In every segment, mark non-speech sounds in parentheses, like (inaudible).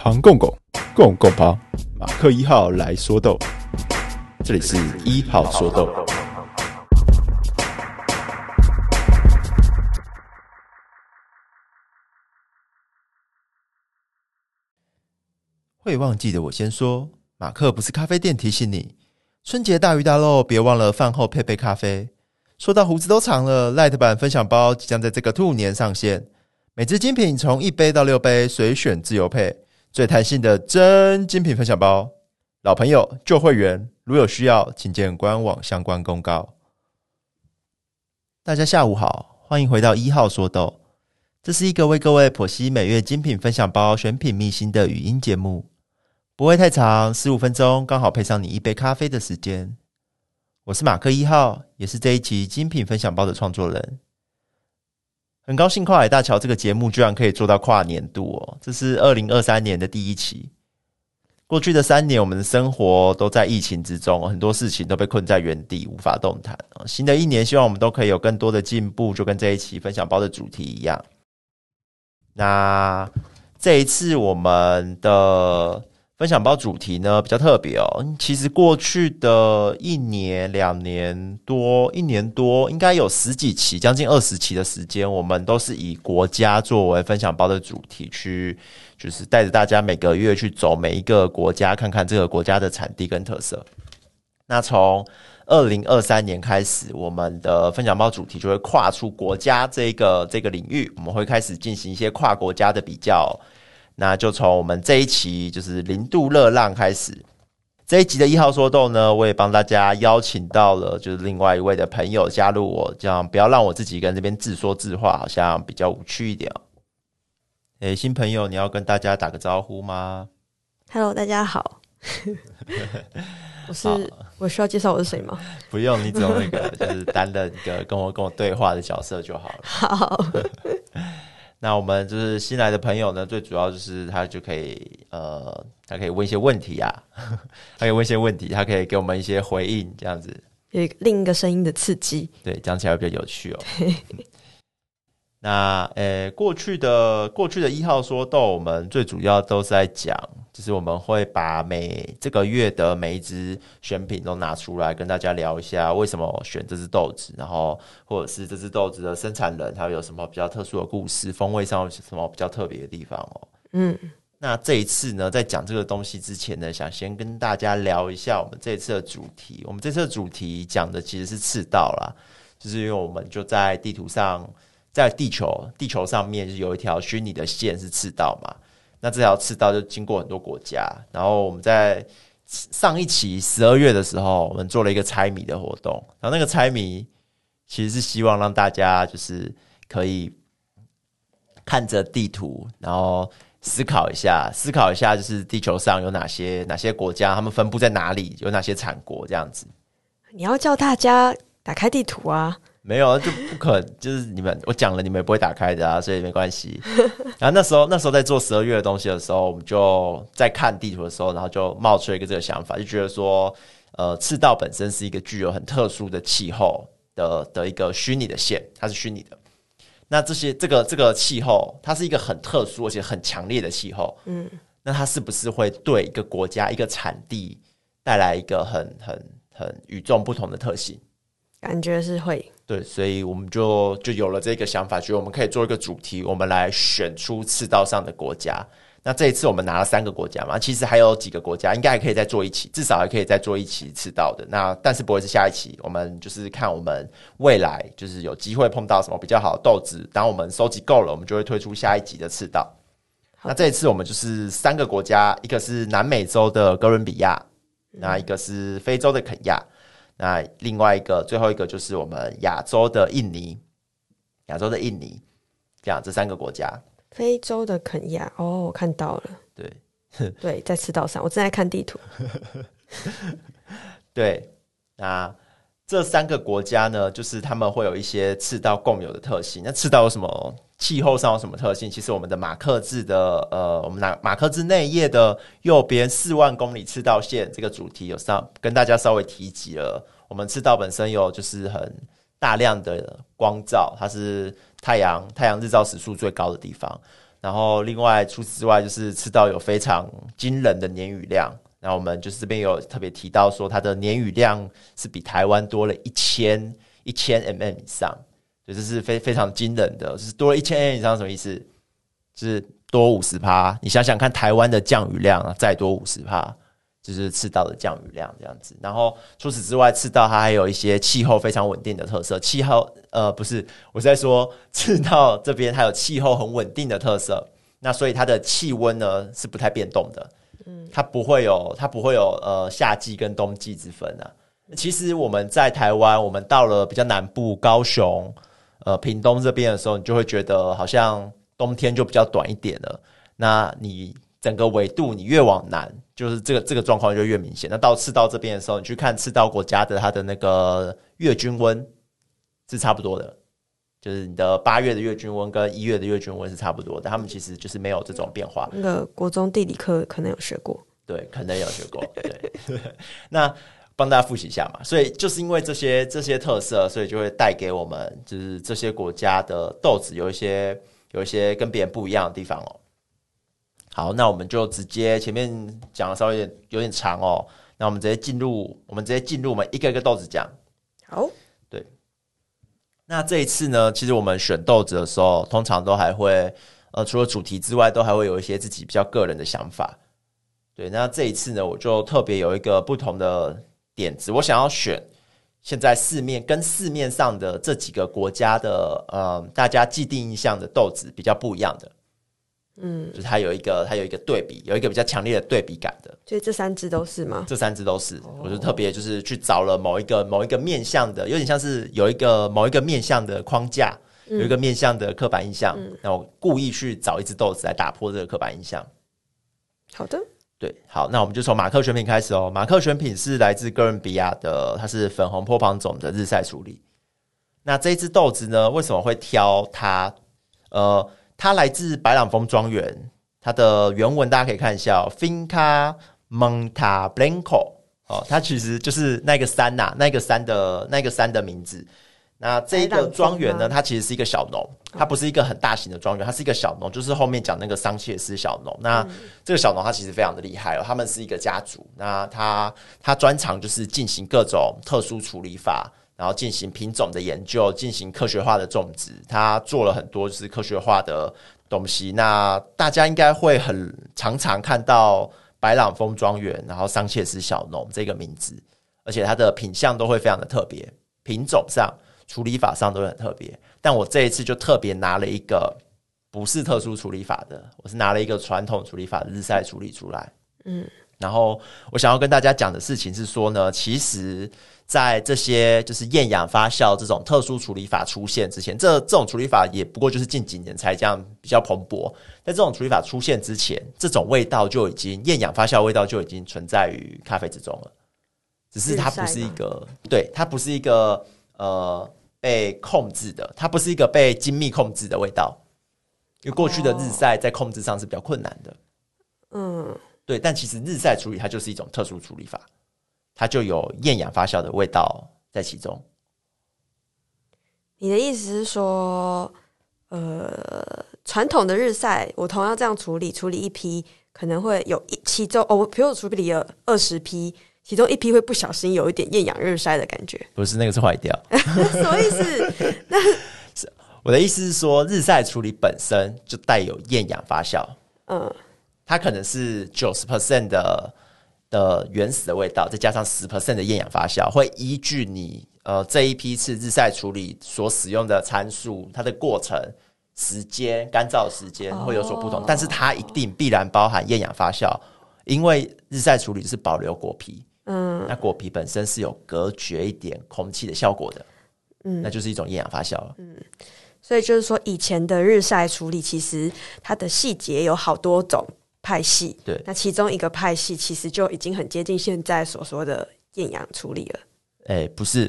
庞公公，公公庞，马克一号来说豆，这里是一号说豆。会忘记的我先说，马克不是咖啡店，提醒你，春节大鱼大肉，别忘了饭后配杯咖啡。说到胡子都长了，Light 版分享包即将在这个兔年上线，每支精品从一杯到六杯，随选自由配。最弹性的真精品分享包，老朋友旧会员，如有需要，请见官网相关公告。大家下午好，欢迎回到一号说豆，这是一个为各位剖析每月精品分享包选品秘辛的语音节目，不会太长，十五分钟刚好配上你一杯咖啡的时间。我是马克一号，也是这一期精品分享包的创作人。很高兴跨海大桥这个节目居然可以做到跨年度哦！这是二零二三年的第一期。过去的三年，我们的生活都在疫情之中，很多事情都被困在原地，无法动弹。新的一年，希望我们都可以有更多的进步，就跟这一期分享包的主题一样。那这一次我们的。分享包主题呢比较特别哦，其实过去的一年、两年多、一年多，应该有十几期、将近二十期的时间，我们都是以国家作为分享包的主题去，就是带着大家每个月去走每一个国家，看看这个国家的产地跟特色。那从二零二三年开始，我们的分享包主题就会跨出国家这个这个领域，我们会开始进行一些跨国家的比较。那就从我们这一期就是零度热浪开始，这一集的一号说豆呢，我也帮大家邀请到了，就是另外一位的朋友加入我，这样不要让我自己跟这边自说自话，好像比较无趣一点哦。诶，新朋友，你要跟大家打个招呼吗？Hello，大家好。(laughs) 我是我需要介绍我是谁吗？不用，你只用那个就是担任一个跟我跟我对话的角色就好了。(laughs) 好。那我们就是新来的朋友呢，最主要就是他就可以呃，他可以问一些问题啊，(laughs) 他可以问一些问题，他可以给我们一些回应，这样子。有另一个声音的刺激，对，讲起来会比较有趣哦。那呃，过去的过去的一号说豆，我们最主要都是在讲。就是我们会把每这个月的每一只选品都拿出来跟大家聊一下，为什么选这只豆子，然后或者是这只豆子的生产人他有什么比较特殊的故事，风味上有什么比较特别的地方哦。嗯，那这一次呢，在讲这个东西之前呢，想先跟大家聊一下我们这次的主题。我们这次的主题讲的其实是赤道啦，就是因为我们就在地图上，在地球地球上面就有一条虚拟的线是赤道嘛。那这条赤道就经过很多国家，然后我们在上一期十二月的时候，我们做了一个猜谜的活动，然后那个猜谜其实是希望让大家就是可以看着地图，然后思考一下，思考一下就是地球上有哪些哪些国家，他们分布在哪里，有哪些产国这样子。你要叫大家打开地图啊。没有，就不可，就是你们我讲了，你们也不会打开的啊，所以没关系。(laughs) 然后那时候，那时候在做十二月的东西的时候，我们就在看地图的时候，然后就冒出了一个这个想法，就觉得说，呃，赤道本身是一个具有很特殊的气候的的一个虚拟的线，它是虚拟的。那这些这个这个气候，它是一个很特殊而且很强烈的气候，嗯，那它是不是会对一个国家一个产地带来一个很很很与众不同的特性？感觉是会。对，所以我们就就有了这个想法，觉得我们可以做一个主题，我们来选出赤道上的国家。那这一次我们拿了三个国家嘛，其实还有几个国家，应该还可以再做一期，至少还可以再做一期赤道的。那但是不会是下一期，我们就是看我们未来就是有机会碰到什么比较好的豆子，当我们收集够了，我们就会推出下一集的赤道。那这一次我们就是三个国家，一个是南美洲的哥伦比亚，那一个是非洲的肯亚。那另外一个，最后一个就是我们亚洲的印尼，亚洲的印尼，这样这三个国家。非洲的肯亚，哦，我看到了。对，(laughs) (laughs) 对，在赤道上，我正在看地图。(laughs) 对，那这三个国家呢，就是他们会有一些赤道共有的特性。那赤道有什么？气候上有什么特性？其实我们的马克字的呃，我们拿马克字内页的右边四万公里赤道线这个主题有上跟大家稍微提及了。我们赤道本身有就是很大量的光照，它是太阳太阳日照时数最高的地方，然后另外除此之外，就是赤道有非常惊人的年雨量。那我们就是这边有特别提到说，它的年雨量是比台湾多了一千一千 mm 以上，所以这是非非常惊人的，就是多了一千 mm 以上什么意思？就是多五十趴。你想想看，台湾的降雨量再多五十趴，就是赤道的降雨量这样子。然后除此之外，赤道它还有一些气候非常稳定的特色。气候呃不是，我是在说赤道这边它有气候很稳定的特色。那所以它的气温呢是不太变动的。嗯它不会有，它不会有呃夏季跟冬季之分啊。其实我们在台湾，我们到了比较南部，高雄、呃屏东这边的时候，你就会觉得好像冬天就比较短一点了。那你整个纬度你越往南，就是这个这个状况就越明显。那到赤道这边的时候，你去看赤道国家的它的那个月均温是差不多的。就是你的八月的月均温跟一月的月均温是差不多的，他们其实就是没有这种变化。那个国中地理课可能有学过，对，可能有学过。对，(laughs) 那帮大家复习一下嘛。所以就是因为这些这些特色，所以就会带给我们，就是这些国家的豆子有一些有一些跟别人不一样的地方哦。好，那我们就直接前面讲的稍微有点有点长哦，那我们直接进入，我们直接进入，我们一个一个豆子讲。好。对那这一次呢，其实我们选豆子的时候，通常都还会，呃，除了主题之外，都还会有一些自己比较个人的想法。对，那这一次呢，我就特别有一个不同的点子，我想要选现在市面跟市面上的这几个国家的，呃，大家既定印象的豆子比较不一样的。嗯，就是它有一个，它有一个对比，有一个比较强烈的对比感的。所以这三只都是吗？这三只都是，哦、我就特别就是去找了某一个某一个面向的，有点像是有一个某一个面向的框架，嗯、有一个面向的刻板印象，那、嗯、我故意去找一只豆子来打破这个刻板印象。好的，对，好，那我们就从马克选品开始哦。马克选品是来自哥伦比亚的，它是粉红波旁种的日晒处理。那这一支豆子呢，为什么会挑它？呃。它来自白朗峰庄园，它的原文大家可以看一下，Finca Monta Blanco 哦，它其实就是那个山呐、那个山的那个山的名字。那这一个庄园呢，它其实是一个小农，它不是一个很大型的庄园，它是一个小农，就是后面讲那个桑切斯小农。那这个小农他其实非常的厉害哦，他们是一个家族，那他他专长就是进行各种特殊处理法。然后进行品种的研究，进行科学化的种植，他做了很多就是科学化的东西。那大家应该会很常常看到白朗峰庄园，然后桑切斯小农这个名字，而且它的品相都会非常的特别，品种上、处理法上都很特别。但我这一次就特别拿了一个不是特殊处理法的，我是拿了一个传统处理法的日晒处理出来。嗯，然后我想要跟大家讲的事情是说呢，其实。在这些就是厌氧发酵这种特殊处理法出现之前，这这种处理法也不过就是近几年才这样比较蓬勃。在这种处理法出现之前，这种味道就已经厌氧发酵味道就已经存在于咖啡之中了。只是它不是一个，对，它不是一个呃被控制的，它不是一个被精密控制的味道。因为过去的日晒在控制上是比较困难的。嗯，对，但其实日晒处理它就是一种特殊处理法。它就有厌氧发酵的味道在其中。你的意思是说，呃，传统的日晒，我同样这样处理，处理一批，可能会有一其中哦，比如我处理了二十批，其中一批会不小心有一点厌氧日晒的感觉。(laughs) 不是那个是坏掉，什么意思？(laughs) 那是我的意思是说，日晒处理本身就带有厌氧发酵。嗯，它可能是九十 percent 的。的原始的味道，再加上十 percent 的厌氧发酵，会依据你呃这一批次日晒处理所使用的参数，它的过程时间、干燥时间会有所不同，哦、但是它一定必然包含厌氧发酵，因为日晒处理是保留果皮，嗯，那果皮本身是有隔绝一点空气的效果的，嗯，那就是一种厌氧发酵了，嗯，所以就是说以前的日晒处理其实它的细节有好多种。派系对，那其中一个派系其实就已经很接近现在所说的厌氧处理了。哎、欸，不是，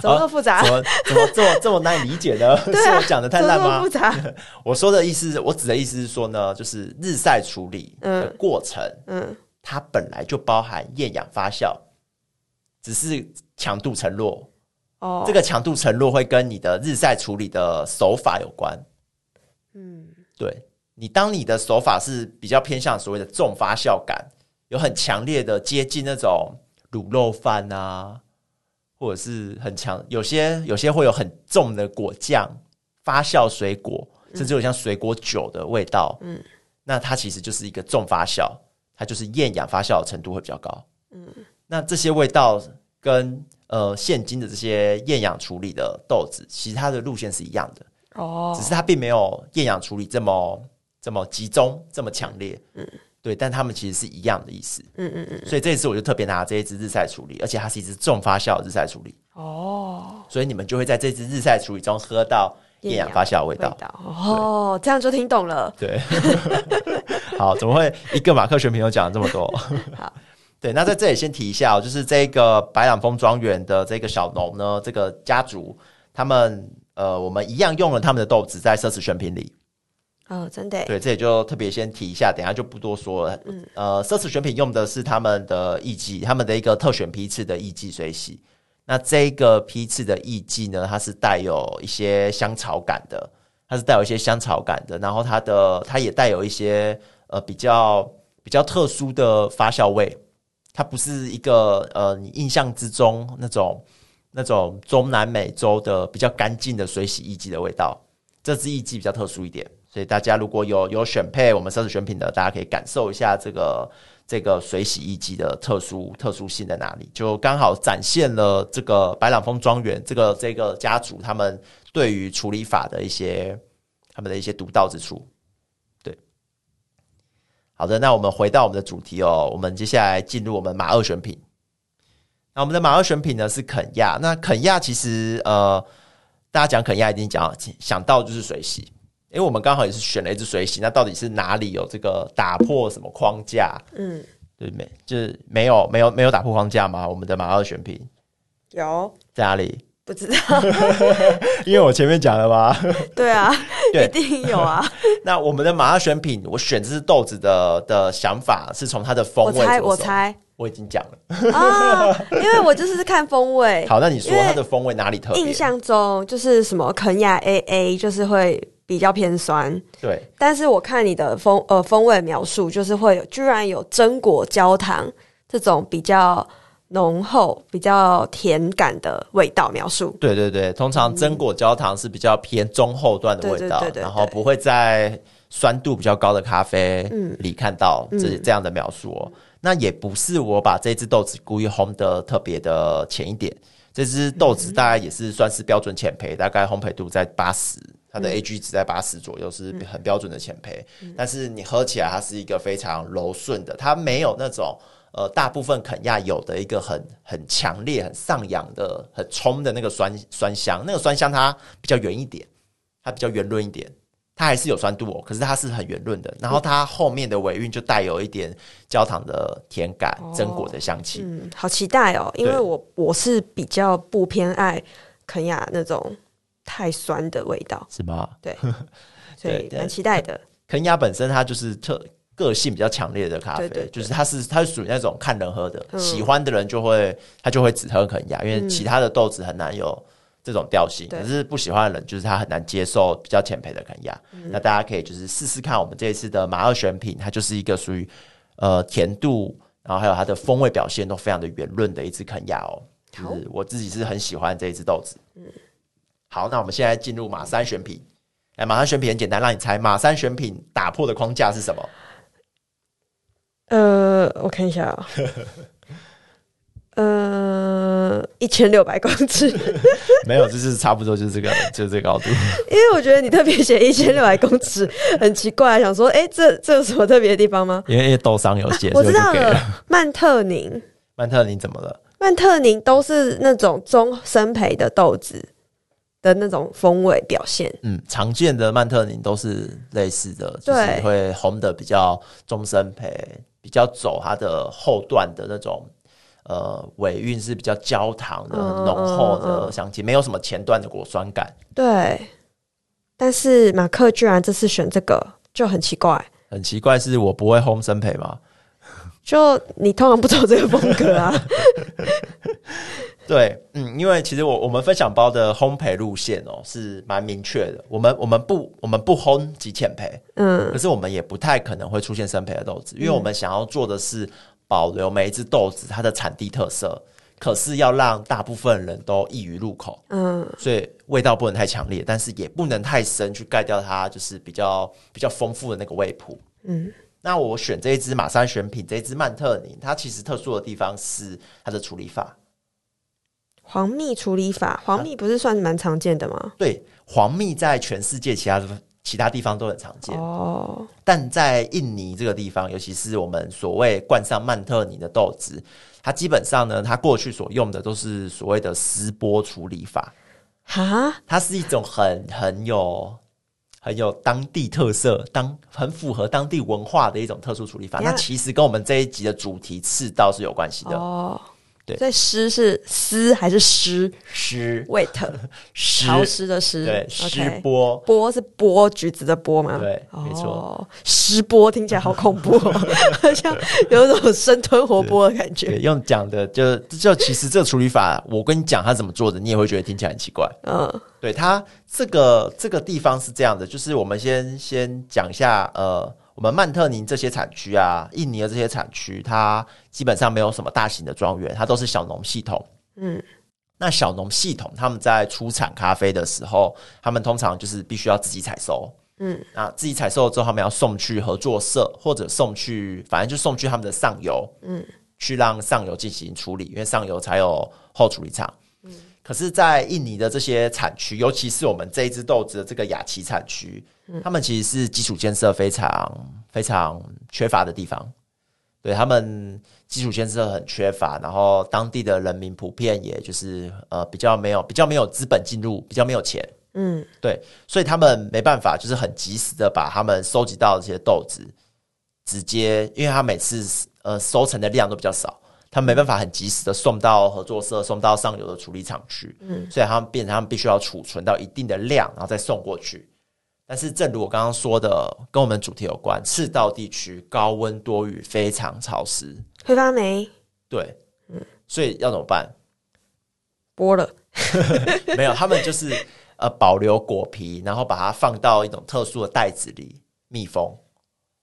怎么那么复杂？怎么怎么这么这么难以理解呢？啊、是我讲的太烂吗？复杂。我说的意思，我指的意思是说呢，就是日晒处理的过程，嗯，嗯它本来就包含厌氧发酵，只是强度承诺。哦，这个强度承诺会跟你的日晒处理的手法有关。嗯，对。你当你的手法是比较偏向所谓的重发酵感，有很强烈的接近那种卤肉饭啊，或者是很强，有些有些会有很重的果酱、发酵水果，甚至有像水果酒的味道。嗯，那它其实就是一个重发酵，它就是厌氧发酵的程度会比较高。嗯，那这些味道跟呃现今的这些厌氧处理的豆子，其实它的路线是一样的。哦，只是它并没有厌氧处理这么这么集中、这么强烈。嗯，对，但它们其实是一样的意思。嗯嗯嗯。所以这一次我就特别拿这一支日晒处理，而且它是一支重发酵的日晒处理。哦，所以你们就会在这支日晒处理中喝到厌氧发酵的味道。味道哦，这样就听懂了。对。(laughs) 好，怎么会一个马克选品又讲了这么多？(laughs) 好，(laughs) 对，那在这里先提一下哦，就是这个白朗峰庄园的这个小农呢，这个家族他们。呃，我们一样用了他们的豆子在奢侈选品里。哦，真的。对，这里就特别先提一下，等一下就不多说了。嗯，呃，奢侈选品用的是他们的艺伎，他们的一个特选批次的艺伎水洗。那这个批次的艺伎呢，它是带有一些香草感的，它是带有一些香草感的，然后它的它也带有一些呃比较比较特殊的发酵味，它不是一个呃你印象之中那种。那种中南美洲的比较干净的水洗衣机的味道，这支艺伎比较特殊一点，所以大家如果有有选配我们奢侈选品的，大家可以感受一下这个这个水洗衣机的特殊特殊性在哪里，就刚好展现了这个白朗峰庄园这个这个家族他们对于处理法的一些他们的一些独到之处。对，好的，那我们回到我们的主题哦，我们接下来进入我们马二选品。那我们的马二选品呢是肯亚。那肯亚其实呃，大家讲肯亚已经讲想到就是水洗，因为我们刚好也是选了一只水洗。那到底是哪里有这个打破什么框架？嗯，对没？就是没有没有没有打破框架吗？我们的马二选品有在哪里？不知道，(laughs) 因为我前面讲了吧？(laughs) 对啊，对，一定有啊。(laughs) 那我们的马二选品，我选这是豆子的的想法是从它的风味。我猜，我猜。我已经讲了啊，因为我就是看风味。好，那你说它的风味哪里特别？印象中就是什么肯亚 AA，就是会比较偏酸。对，但是我看你的风呃风味描述，就是会有居然有榛果焦糖这种比较浓厚、比较甜感的味道描述。对对对，通常榛果焦糖是比较偏中后段的味道，嗯、然后不会在酸度比较高的咖啡里看到这、嗯、这样的描述哦。那也不是我把这只豆子故意烘得特别的浅一点，这只豆子大概也是算是标准浅焙，大概烘焙度在八十，它的 AG 值在八十左右，是很标准的浅焙。但是你喝起来，它是一个非常柔顺的，它没有那种呃大部分肯亚有的一个很很强烈、很上扬的、很冲的那个酸酸香，那个酸香它比较圆一点，它比较圆润一点。它还是有酸度哦，可是它是很圆润的，然后它后面的尾韵就带有一点焦糖的甜感、榛果的香气。嗯，好期待哦，因为我我是比较不偏爱肯亚那种太酸的味道，是吗？对，(laughs) 所以蛮期待的。肯亚本身它就是特个性比较强烈的咖啡，就是它是它是属于那种看人喝的，嗯、喜欢的人就会他就会只喝肯亚，因为其他的豆子很难有。这种调性，可是不喜欢的人就是他很难接受比较浅焙的肯亚。嗯、那大家可以就是试试看，我们这一次的马二选品，它就是一个属于呃甜度，然后还有它的风味表现都非常的圆润的一支肯亚哦。就是我自己是很喜欢这一支豆子。嗯，好，那我们现在进入马三选品。哎，马三选品很简单，让你猜马三选品打破的框架是什么？呃，我看一下啊。(laughs) 呃，一千六百公尺，(laughs) 没有，就是差不多，就是这个，就是这个高度。(laughs) 因为我觉得你特别写一千六百公尺，很奇怪，想说，哎、欸，这这有什么特别的地方吗？因为豆商有写、啊，我知道了。曼特宁，曼特宁怎么了？曼特宁都是那种中生培的豆子的那种风味表现。嗯，常见的曼特宁都是类似的，就是会红的比较中深焙，比较走它的后段的那种。呃，尾韵是比较焦糖的、很浓厚的香气，嗯嗯嗯、没有什么前段的果酸感。对，但是马克居然这次选这个就很奇怪。很奇怪，是我不会烘生培吗？(laughs) 就你通常不走这个风格啊？(laughs) 对，嗯，因为其实我我们分享包的烘焙路线哦是蛮明确的，我们我们不我们不烘即浅焙，嗯，可是我们也不太可能会出现生焙的豆子，因为我们想要做的是保留每一只豆子它的产地特色，可是要让大部分人都易于入口，嗯，所以味道不能太强烈，但是也不能太深去盖掉它就是比较比较丰富的那个味谱，嗯。那我选这一支马山选品，这一支曼特宁，它其实特殊的地方是它的处理法，黄蜜处理法。黄蜜不是算蛮常见的吗？啊，对，黄蜜在全世界其他其他地方都很常见哦，但在印尼这个地方，尤其是我们所谓冠上曼特尼的豆子，它基本上呢，它过去所用的都是所谓的丝波处理法，哈，它是一种很很有。很有当地特色，当很符合当地文化的一种特殊处理法。那其实跟我们这一集的主题赤道是有关系的哦。Oh. 对，所以湿是湿还是湿？湿，wet，(laughs) 潮湿的湿。对，湿剥，剥是剥橘子的剥吗？对，没错。湿波听起来好恐怖，(laughs) 好像有一种生吞活剥的感觉。用讲的就就其实这个处理法，我跟你讲他怎么做的，你也会觉得听起来很奇怪。嗯，对，他这个这个地方是这样的，就是我们先先讲一下，呃。我们曼特宁这些产区啊，印尼的这些产区，它基本上没有什么大型的庄园，它都是小农系统。嗯，那小农系统他们在出产咖啡的时候，他们通常就是必须要自己采收。嗯，啊自己采收了之后，他们要送去合作社，或者送去，反正就送去他们的上游。嗯，去让上游进行处理，因为上游才有后处理厂。嗯，可是，在印尼的这些产区，尤其是我们这一支豆子的这个雅琪产区。他们其实是基础建设非常非常缺乏的地方，对，他们基础建设很缺乏，然后当地的人民普遍也就是呃比较没有比较没有资本进入，比较没有钱，嗯，对，所以他们没办法就是很及时的把他们收集到的这些豆子直接，因为他每次呃收成的量都比较少，他们没办法很及时的送到合作社，送到上游的处理厂去，嗯，所以他们变成他们必须要储存到一定的量，然后再送过去。但是，正如我刚刚说的，跟我们主题有关，赤道地区高温多雨，非常潮湿，会发霉。对，嗯，所以要怎么办？剥了？(laughs) 没有，他们就是呃保留果皮，然后把它放到一种特殊的袋子里密封，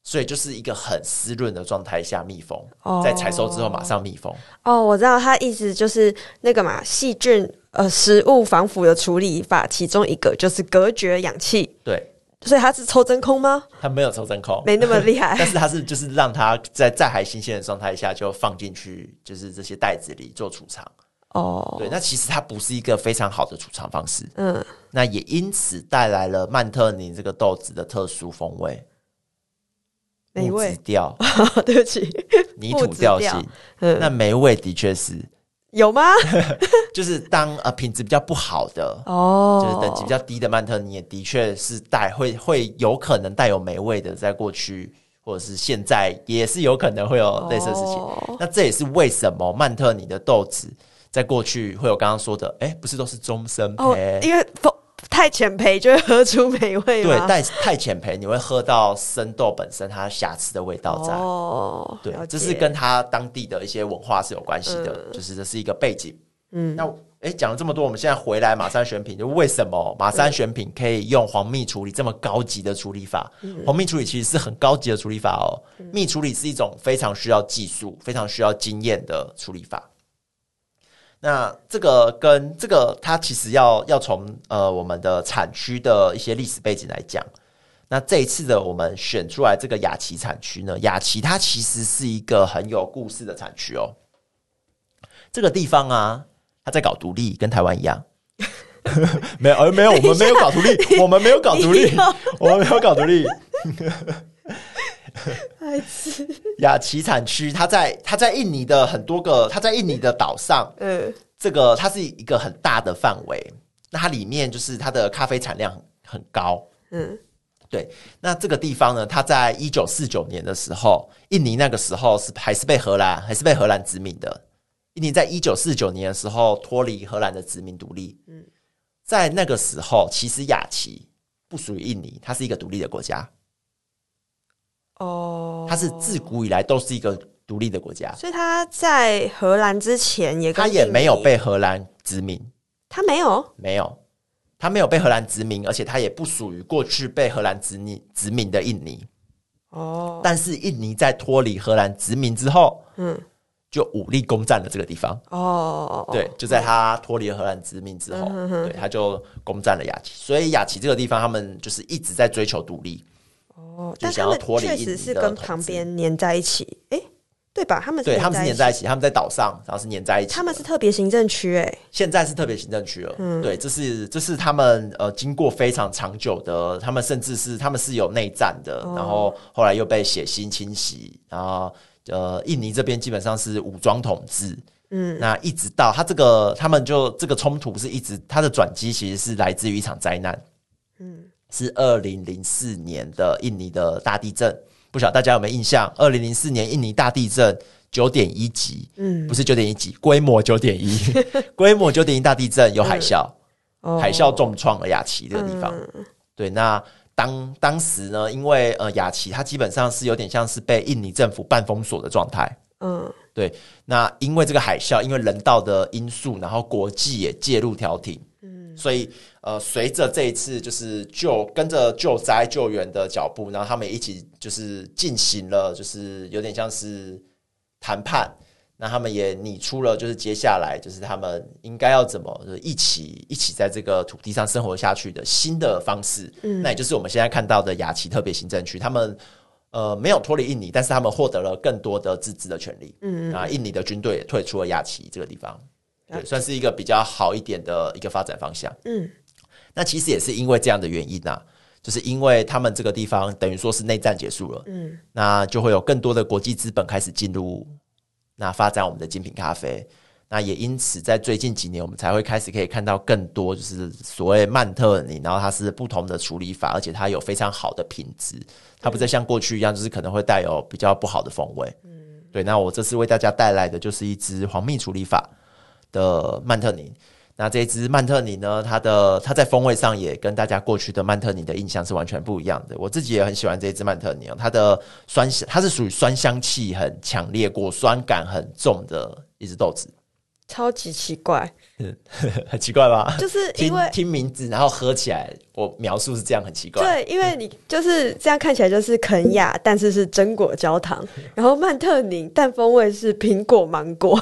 所以就是一个很湿润的状态下密封，哦、在采收之后马上密封。哦，我知道，他意思就是那个嘛，细菌呃食物防腐的处理法，其中一个就是隔绝氧气。对。所以它是抽真空吗？它没有抽真空，没那么厉害。(laughs) 但是它是就是让它在在还新鲜的状态下就放进去，就是这些袋子里做储藏。哦，对，那其实它不是一个非常好的储藏方式。嗯，那也因此带来了曼特宁这个豆子的特殊风味，霉味调。(laughs) 对不起，(laughs) 泥土调性。嗯，那霉味的确是。有吗？(laughs) 就是当呃品质比较不好的哦，就是等级比较低的曼特尼，也的确是带会会有可能带有霉味的，在过去或者是现在也是有可能会有类似的事情。哦、那这也是为什么曼特尼的豆子在过去会有刚刚说的，哎、欸，不是都是中深焙、哦？因为不。太浅焙就会喝出美味吗？对，太太浅焙你会喝到生豆本身它瑕疵的味道在。哦，对，这是跟它当地的一些文化是有关系的，嗯、就是这是一个背景。嗯，那哎，讲了这么多，我们现在回来马山选品，就为什么马山选品可以用黄蜜处理这么高级的处理法？嗯、黄蜜处理其实是很高级的处理法哦。嗯、蜜处理是一种非常需要技术、非常需要经验的处理法。那这个跟这个，它其实要要从呃我们的产区的一些历史背景来讲。那这一次的我们选出来这个雅琪产区呢，雅琪它其实是一个很有故事的产区哦。这个地方啊，它在搞独立，跟台湾一样。(laughs) 没有，而没有，我们没有搞独立，(laughs) 我们没有搞独立，(laughs) 我们没有搞独立。(laughs) (laughs) 雅琪产区，它在它在印尼的很多个，它在印尼的岛上，(laughs) 嗯，这个它是一个很大的范围，那它里面就是它的咖啡产量很高，嗯，对。那这个地方呢，它在一九四九年的时候，印尼那个时候是还是被荷兰还是被荷兰殖民的。印尼在一九四九年的时候脱离荷兰的殖民独立，嗯，在那个时候，其实雅琪不属于印尼，它是一个独立的国家。哦，它是自古以来都是一个独立的国家。所以他在荷兰之前也跟他也没有被荷兰殖民，他没有，没有，他没有被荷兰殖民，而且他也不属于过去被荷兰殖民殖民的印尼。哦，但是印尼在脱离荷兰殖民之后，嗯。就武力攻占了这个地方哦，对，就在他脱离了荷兰殖民之后，嗯、对，他就攻占了雅琪。所以雅琪这个地方，他们就是一直在追求独立。哦，就想要脱离，确实是跟旁边粘在一起，哎、欸，对吧？他们是对，他们是粘在一起，他们在岛上，然后是粘在一起。他们是特别行政区，哎，现在是特别行政区了。嗯，对，这是这是他们呃经过非常长久的，他们甚至是他们是有内战的，哦、然后后来又被血腥侵袭，然后。呃，印尼这边基本上是武装统治，嗯，那一直到他这个，他们就这个冲突是一直，他的转机其实是来自于一场灾难，嗯，是二零零四年的印尼的大地震，不晓得大家有没有印象？二零零四年印尼大地震九点一级，嗯，不是九点一级，规模九点一，(laughs) 规模九点一大地震有海啸，嗯、海啸重创了雅琪这个地方，嗯、对，那。当当时呢，因为呃雅琪它基本上是有点像是被印尼政府半封锁的状态，嗯，对。那因为这个海啸，因为人道的因素，然后国际也介入调停，嗯，所以呃随着这一次就是救跟着救灾救援的脚步，然后他们一起就是进行了，就是有点像是谈判。那他们也拟出了，就是接下来就是他们应该要怎么就一起一起在这个土地上生活下去的新的方式。嗯，那也就是我们现在看到的雅琪特别行政区，他们呃没有脱离印尼，但是他们获得了更多的自治的权利。嗯，啊，印尼的军队也退出了雅琪这个地方，对，算是一个比较好一点的一个发展方向。嗯，那其实也是因为这样的原因呐、啊，就是因为他们这个地方等于说是内战结束了，嗯，那就会有更多的国际资本开始进入。那发展我们的精品咖啡，那也因此在最近几年，我们才会开始可以看到更多就是所谓曼特尼，然后它是不同的处理法，而且它有非常好的品质，它不再像过去一样，就是可能会带有比较不好的风味。嗯，对。那我这次为大家带来的就是一支黄蜜处理法的曼特宁。那这一支曼特宁呢，它的它在风味上也跟大家过去的曼特宁的印象是完全不一样的。我自己也很喜欢这一支曼特宁，它的酸，它是属于酸香气很强烈、果酸感很重的一支豆子。超级奇怪，(laughs) 很奇怪吧？就是因为听，听名字，然后喝起来，我描述是这样，很奇怪。对，因为你就是这样看起来就是肯雅，(laughs) 但是是榛果焦糖，然后曼特宁，但风味是苹果芒果。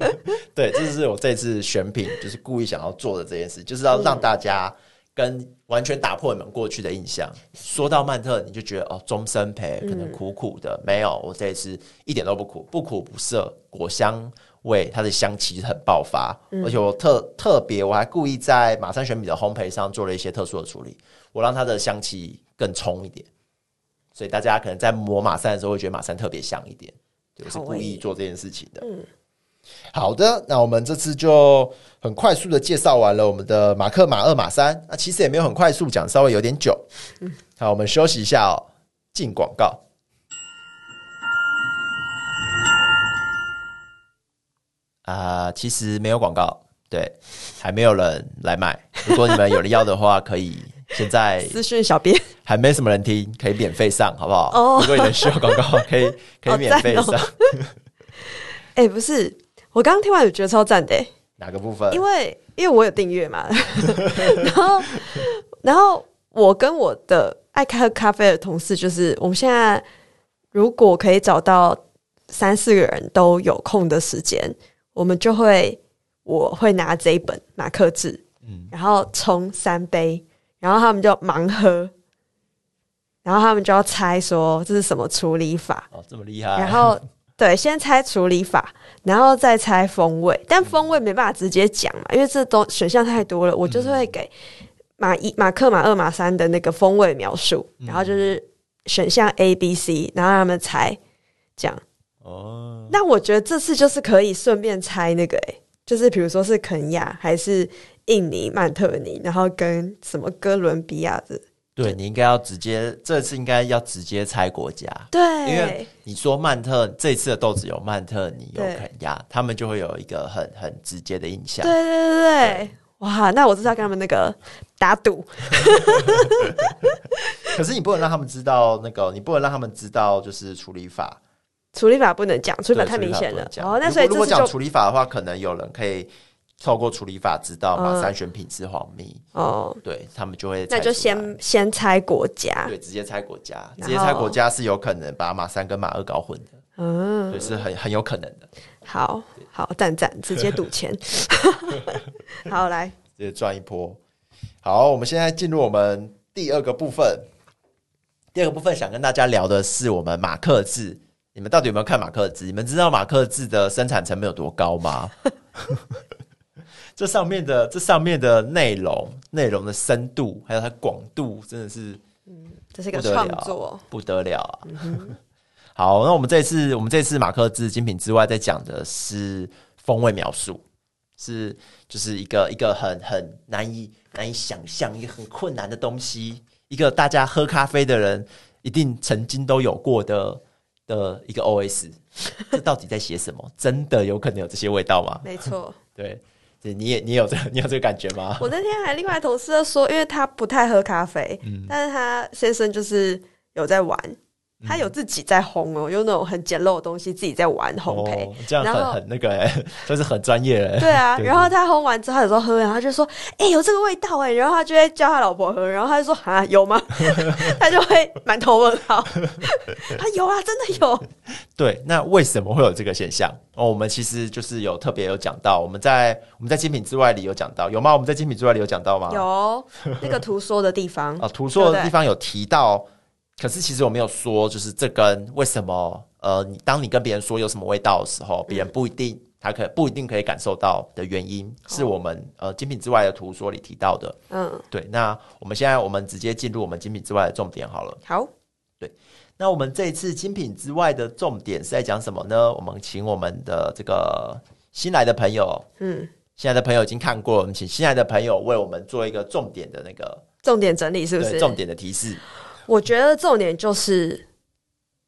(laughs) 对，这是我这次选品，就是故意想要做的这件事，就是要让大家跟完全打破你们过去的印象。嗯、说到曼特，你就觉得哦，终身陪可能苦苦的，嗯、没有，我这次一点都不苦，不苦不涩，果香。味，它的香气很爆发，嗯、而且我特特别，我还故意在马三选米的烘焙上做了一些特殊的处理，我让它的香气更冲一点，所以大家可能在磨马三的时候会觉得马三特别香一点，就是故意做这件事情的。嗯，好的，那我们这次就很快速的介绍完了我们的马克马二马三，那其实也没有很快速讲，稍微有点久。嗯，好，我们休息一下哦，进广告。啊、呃，其实没有广告，对，还没有人来买。如果你们有人要的话，可以现在 (laughs) 私讯小编，还没什么人听，可以免费上，好不好？哦，如果有人需要广告，可以 (laughs) 可以免费上。(laughs) 哎、不是，我刚刚听完有觉得超赞的。哪个部分？因为因为我有订阅嘛，然后然后我跟我的爱喝咖啡的同事，就是我们现在如果可以找到三四个人都有空的时间。我们就会，我会拿这一本马克志，嗯，然后冲三杯，然后他们就盲喝，然后他们就要猜说这是什么处理法哦，这么厉害。然后对，先猜处理法，然后再猜风味，但风味没办法直接讲嘛，因为这都选项太多了。我就是会给马一、马克、马二、马三的那个风味描述，然后就是选项 A、B、C，然后让他们猜，这样。哦，那我觉得这次就是可以顺便猜那个、欸，哎，就是比如说是肯亚还是印尼曼特尼，然后跟什么哥伦比亚的，对，你应该要直接这次应该要直接猜国家，对，因为你说曼特这次的豆子有曼特尼有肯亚，他们就会有一个很很直接的印象，对对对对，对。哇，那我就是要跟他们那个打赌，(laughs) 可是你不能让他们知道那个，你不能让他们知道就是处理法。处理法不能讲，处理法太明显了。哦，那所以如果讲处理法的话，可能有人可以透过处理法知道马三选品是黄蜜。哦，对他们就会那就先先猜国家，对，直接猜国家，直接猜国家是有可能把马三跟马二搞混的。嗯，对，是很很有可能的。好好赞赞，直接赌钱。(laughs) (laughs) 好，来直接赚一波。好，我们现在进入我们第二个部分。第二个部分想跟大家聊的是我们马克志。你们到底有没有看马克字？你们知道马克字的生产成本有多高吗？(laughs) 这上面的这上面的内容，内容的深度还有它广度，真的是，嗯，这是一个创作，不得了啊！嗯、好，那我们这次我们这次马克字精品之外，在讲的是风味描述，是就是一个一个很很难以难以想象，一个很困难的东西。一个大家喝咖啡的人一定曾经都有过的的一个 OS，这到底在写什么？真的有可能有这些味道吗？没错，(laughs) 对，你也你有这你有这个感觉吗？我那天还另外同事说，因为他不太喝咖啡，嗯，但是他先生就是有在玩。他有自己在烘哦，用那种很简陋的东西自己在玩烘焙，哦、这样很很那个哎，就 (laughs) 是很专业 (laughs) 哎。对啊，然后他烘完之后，他有时候喝，然后他就说：“哎、欸，有这个味道哎。”然后他就会叫他老婆喝，然后他就说：“啊，有吗？” (laughs) 他就会满头问号。他有啊，真的有。对，那为什么会有这个现象？哦，我们其实就是有特别有讲到，我们在我们在精品之外里有讲到，有吗？我们在精品之外里有讲到吗？有那个图说的地方啊，图说的地方有提到。可是其实我没有说，就是这跟为什么呃，你当你跟别人说有什么味道的时候，别人不一定他可不一定可以感受到的原因，是我们呃精品之外的图说里提到的。嗯，对。那我们现在我们直接进入我们精品之外的重点好了。好，对。那我们这一次精品之外的重点是在讲什么呢？我们请我们的这个新来的朋友，嗯，新来的朋友已经看过了，我们请新来的朋友为我们做一个重点的那个重点整理，是不是？重点的提示。我觉得重点就是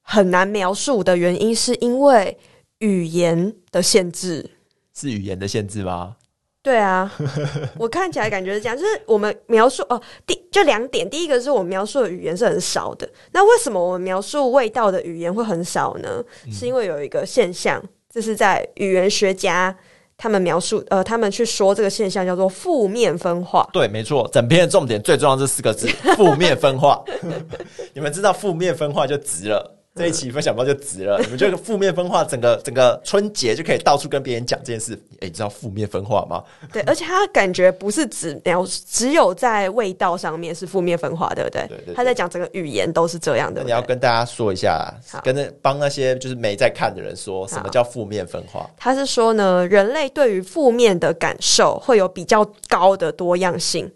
很难描述的原因，是因为语言的限制。是语言的限制吗？对啊，(laughs) 我看起来感觉是这样，就是我们描述哦，第就两点，第一个是我们描述的语言是很少的。那为什么我们描述味道的语言会很少呢？嗯、是因为有一个现象，这是在语言学家。他们描述，呃，他们去说这个现象叫做负面分化。对，没错，整篇的重点最重要这四个字：负面分化。(laughs) 你们知道负面分化就值了。这一期分享包就值了，你们觉得负面分化整个整个春节就可以到处跟别人讲这件事。哎，你知道负面分化吗？对，而且他感觉不是只聊，只有在味道上面是负面分化，对不对？对对，对。他在讲整个语言都是这样的。你要跟大家说一下，跟那帮那些就是没在看的人说什么叫负面分化？他是说呢，人类对于负面的感受会有比较高的多样性。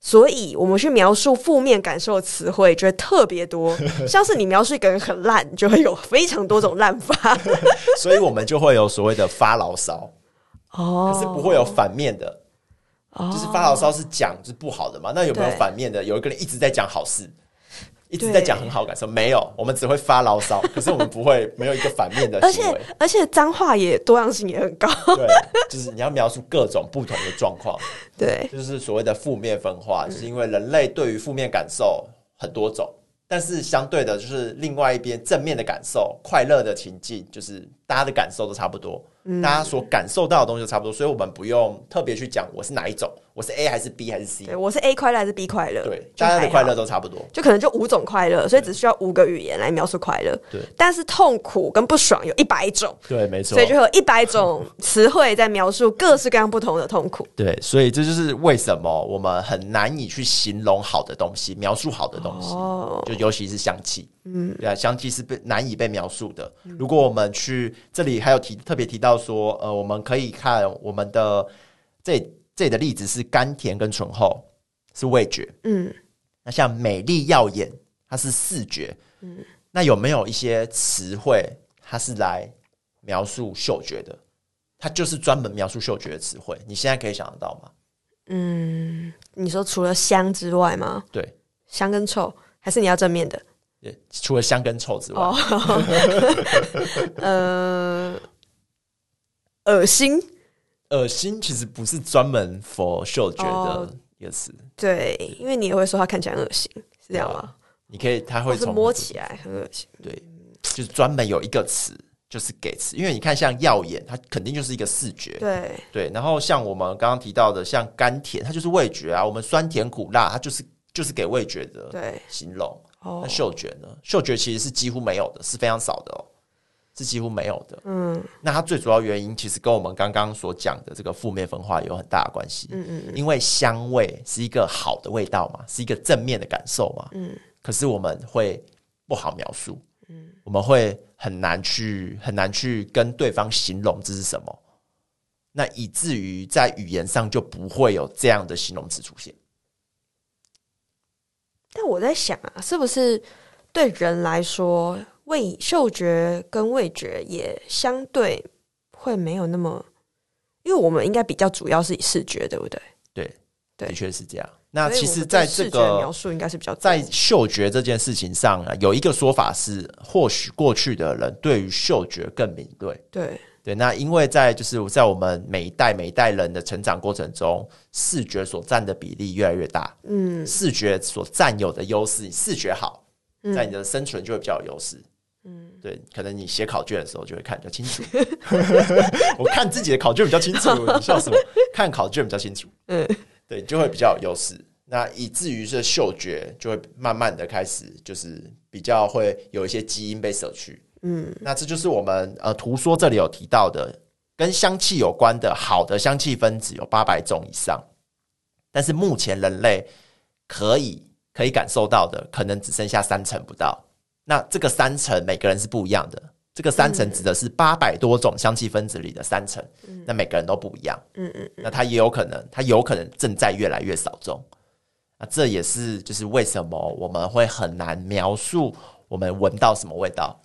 所以，我们去描述负面感受的词汇，就会特别多。(laughs) 像是你描述一个人很烂，就会有非常多种烂法。(laughs) 所以我们就会有所谓的发牢骚哦，可是不会有反面的，哦、就是发牢骚是讲就是不好的嘛。那有没有反面的？有一个人一直在讲好事。一直在讲很好感受，没有，我们只会发牢骚，(laughs) 可是我们不会没有一个反面的行为，而且脏话也多样性也很高，对，就是你要描述各种不同的状况，(laughs) 对，就是所谓的负面分化，就是因为人类对于负面感受很多种，但是相对的，就是另外一边正面的感受、快乐的情境，就是大家的感受都差不多，大家所感受到的东西都差不多，所以我们不用特别去讲我是哪一种。我是 A 还是 B 还是 C？对，我是 A 快乐还是 B 快乐？对，大家的快乐都差不多，就可能就五种快乐，所以只需要五个语言来描述快乐。对，但是痛苦跟不爽有一百种，对，没错，所以就有一百种词汇在描述各式各样不同的痛苦。对，所以这就是为什么我们很难以去形容好的东西，描述好的东西，哦，就尤其是香气，嗯，对啊，香气是被难以被描述的。如果我们去这里还有提特别提到说，呃，我们可以看我们的这。这里的例子是甘甜跟醇厚，是味觉。嗯，那像美丽耀眼，它是视觉。嗯，那有没有一些词汇，它是来描述嗅觉的？它就是专门描述嗅觉的词汇。你现在可以想得到吗？嗯，你说除了香之外吗？对，香跟臭，还是你要正面的？对，除了香跟臭之外，(laughs) 呃，恶心。恶心其实不是专门 for 嗅觉的一个词，对，因为你也会说它看起来恶心，是这样吗？你可以，它会从摸起来很恶心，对，就是专门有一个词，就是给词。因为你看，像耀眼，它肯定就是一个视觉，对对。然后像我们刚刚提到的，像甘甜，它就是味觉啊。我们酸甜苦辣，它就是就是给味觉的形容。那嗅觉呢？嗅觉其实是几乎没有的，是非常少的哦。是几乎没有的，嗯，那它最主要原因其实跟我们刚刚所讲的这个负面分化有很大的关系，嗯嗯，因为香味是一个好的味道嘛，是一个正面的感受嘛，嗯，可是我们会不好描述，嗯，我们会很难去很难去跟对方形容这是什么，那以至于在语言上就不会有这样的形容词出现。但我在想啊，是不是对人来说？味嗅觉跟味觉也相对会没有那么，因为我们应该比较主要是以视觉，对不对？对，对，的确是这样。那其实，在这个描述应该是比较在嗅觉这件事情上啊，有一个说法是，或许过去的人对于嗅觉更敏锐。对对，那因为在就是在我们每一代每一代人的成长过程中，视觉所占的比例越来越大。嗯，视觉所占有的优势，视觉好，在你的生存就会比较有优势。嗯，对，可能你写考卷的时候就会看比较清楚。(laughs) (laughs) 我看自己的考卷比较清楚，你笑什么？(laughs) 看考卷比较清楚。嗯，对，就会比较有优势。那以至于是嗅觉就会慢慢的开始，就是比较会有一些基因被舍去。嗯，那这就是我们呃图说这里有提到的，跟香气有关的好的香气分子有八百种以上，但是目前人类可以可以感受到的，可能只剩下三成不到。那这个三层每个人是不一样的，这个三层指的是八百多种香气分子里的三层，嗯、那每个人都不一样，嗯嗯，那它也有可能，它有可能正在越来越少中，那这也是就是为什么我们会很难描述我们闻到什么味道，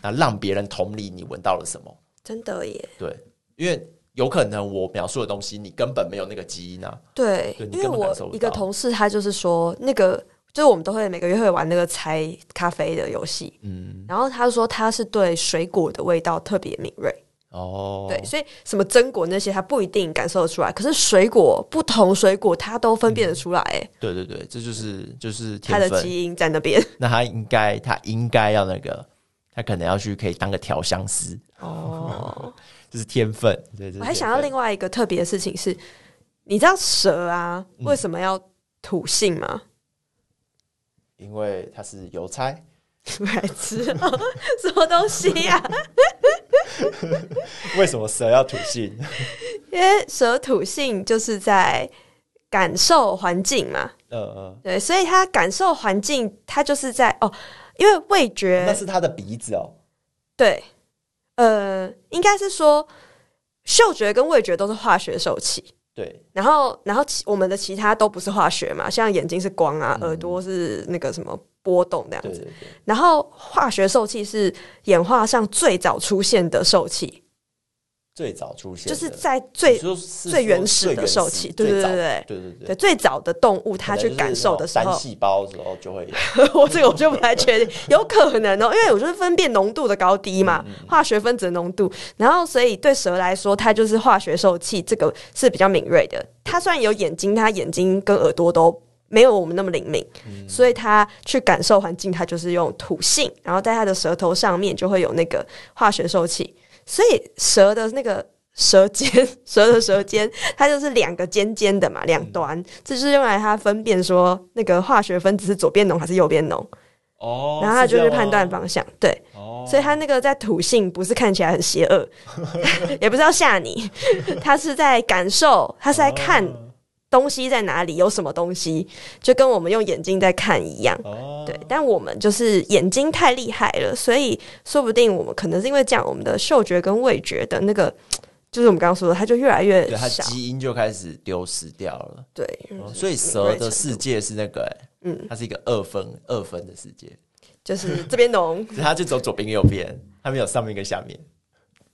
那让别人同理你闻到了什么，真的耶，对，因为有可能我描述的东西你根本没有那个基因啊，对，对，因为我一个同事他就是说那个。就是我们都会每个月会玩那个猜咖啡的游戏，嗯，然后他说他是对水果的味道特别敏锐。哦，对，所以什么榛果那些他不一定感受得出来，可是水果不同水果他都分辨得出来，哎、嗯，对对对，这就是就是他的基因在那边，那他应该他应该要那个，他可能要去可以当个调香师。哦，(laughs) 这是天分。对，我还想要另外一个特别的事情是，你知道蛇啊为什么要土性吗？嗯因为它是邮差，来吃什么东西呀、啊？(laughs) 为什么蛇要吐信？(laughs) 因为蛇吐信就是在感受环境嘛。嗯嗯，对，所以它感受环境，它就是在哦，因为味觉那是它的鼻子哦。对，呃，应该是说嗅觉跟味觉都是化学受器。对，然后，然后其我们的其他都不是化学嘛，像眼睛是光啊，嗯、耳朵是那个什么波动这样子。对对对，然后化学受器是演化上最早出现的受器。最早出现就是在最最原始的受器，对对对对对对对，最早的动物它去感受的时候，单细胞的时候就会有。(laughs) 我这个我就不太确定，有可能哦，因为我就是分辨浓度的高低嘛，化学分子的浓度，然后所以对蛇来说，它就是化学受器，这个是比较敏锐的。它虽然有眼睛，它眼睛跟耳朵都没有我们那么灵敏，所以它去感受环境，它就是用土性，然后在它的舌头上面就会有那个化学受器。所以蛇的那个舌尖，蛇的舌尖，它就是两个尖尖的嘛，两端，这就是用来它分辨说那个化学分子是左边浓还是右边浓。哦，然后它就是判断方向，对。哦，所以它那个在土性不是看起来很邪恶，(laughs) 也不是要吓你，(laughs) 它是在感受，它是在看。东西在哪里？有什么东西？就跟我们用眼睛在看一样。哦，对。但我们就是眼睛太厉害了，所以说不定我们可能是因为这样，我们的嗅觉跟味觉的那个，(tsk) 就是我们刚刚说的，它就越来越小，它基因就开始丢失掉了。对，哦，所以蛇的世界是那个，欸，嗯，它是一个二分二分的世界，就是这边浓，(laughs) 它就走左边右边，它没有上面跟下面。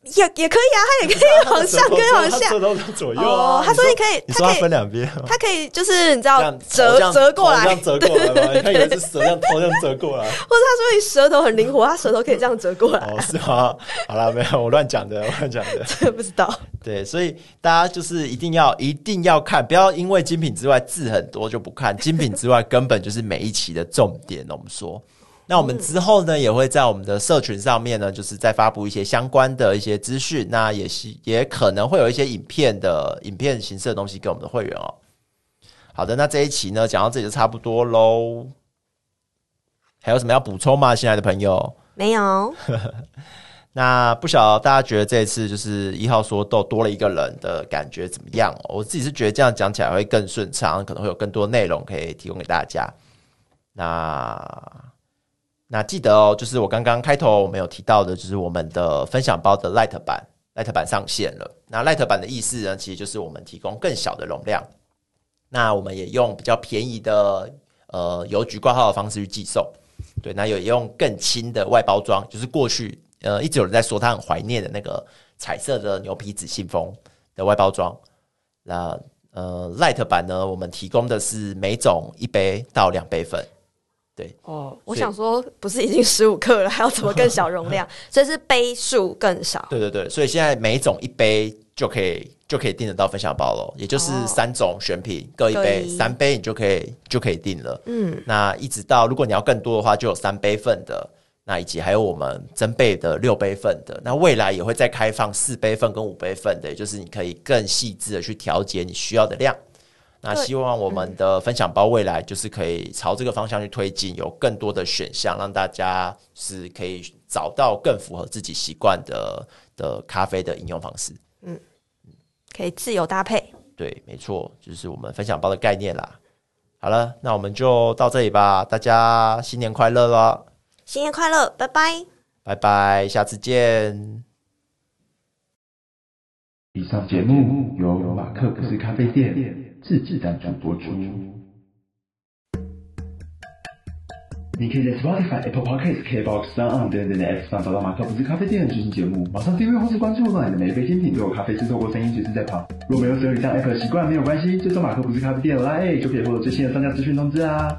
也也可以啊，他也可以往上，可以往下，左右哦，他说你可以，他可以分两边，他可以就是你知道折折过来，这样折过来吗？他以为是蛇这样头这样折过来，或者他说你舌头很灵活，他舌头可以这样折过来。哦，是吗？好了，没有，我乱讲的，我乱讲的，(laughs) 这个不知道。对，所以大家就是一定要一定要看，不要因为精品之外字很多就不看，精品之外根本就是每一期的重点。我们说。那我们之后呢，也会在我们的社群上面呢，就是再发布一些相关的一些资讯。那也是也可能会有一些影片的影片形式的东西给我们的会员哦。好的，那这一期呢，讲到这里就差不多喽。还有什么要补充吗？新来的朋友？没有。(laughs) 那不晓得大家觉得这一次就是一号说都多了一个人的感觉怎么样？我自己是觉得这样讲起来会更顺畅，可能会有更多内容可以提供给大家。那那记得哦，就是我刚刚开头我们有提到的，就是我们的分享包的 Light 版，Light 版上线了。那 Light 版的意思呢，其实就是我们提供更小的容量。那我们也用比较便宜的呃邮局挂号的方式去寄送。对，那有用更轻的外包装，就是过去。呃，一直有人在说他很怀念的那个彩色的牛皮纸信封的外包装。那呃，Light 版呢，我们提供的是每种一杯到两杯份。对哦，我想说，不是已经十五克了，还要怎么更小容量？(laughs) 所以是杯数更少。对对对，所以现在每种一杯就可以就可以订得到分享包了，也就是三种选品、哦、各一杯，三杯你就可以就可以订了。嗯，那一直到如果你要更多的话，就有三杯份的。那以及还有我们增倍的六杯份的，那未来也会再开放四杯份跟五杯份的，也就是你可以更细致的去调节你需要的量。那希望我们的分享包未来就是可以朝这个方向去推进，有更多的选项，让大家是可以找到更符合自己习惯的的咖啡的饮用方式。嗯，可以自由搭配。对，没错，就是我们分享包的概念啦。好了，那我们就到这里吧，大家新年快乐啦！新年快乐，拜拜，拜拜，下次见。以上节目由马克不是咖啡店自制赞助播出。你可以在 Spotify、Apple Podcasts、KBox、s o n 等等的 App 上找到马克不是咖啡店的最新节目。马上订阅或是关注，让你的每一杯精品都有咖啡制作过声音随时在跑。若没有使用以上 App 的习惯没有关系，追踪马克不是咖啡店的 LINE 就可以获得最新的商家资讯通知啊。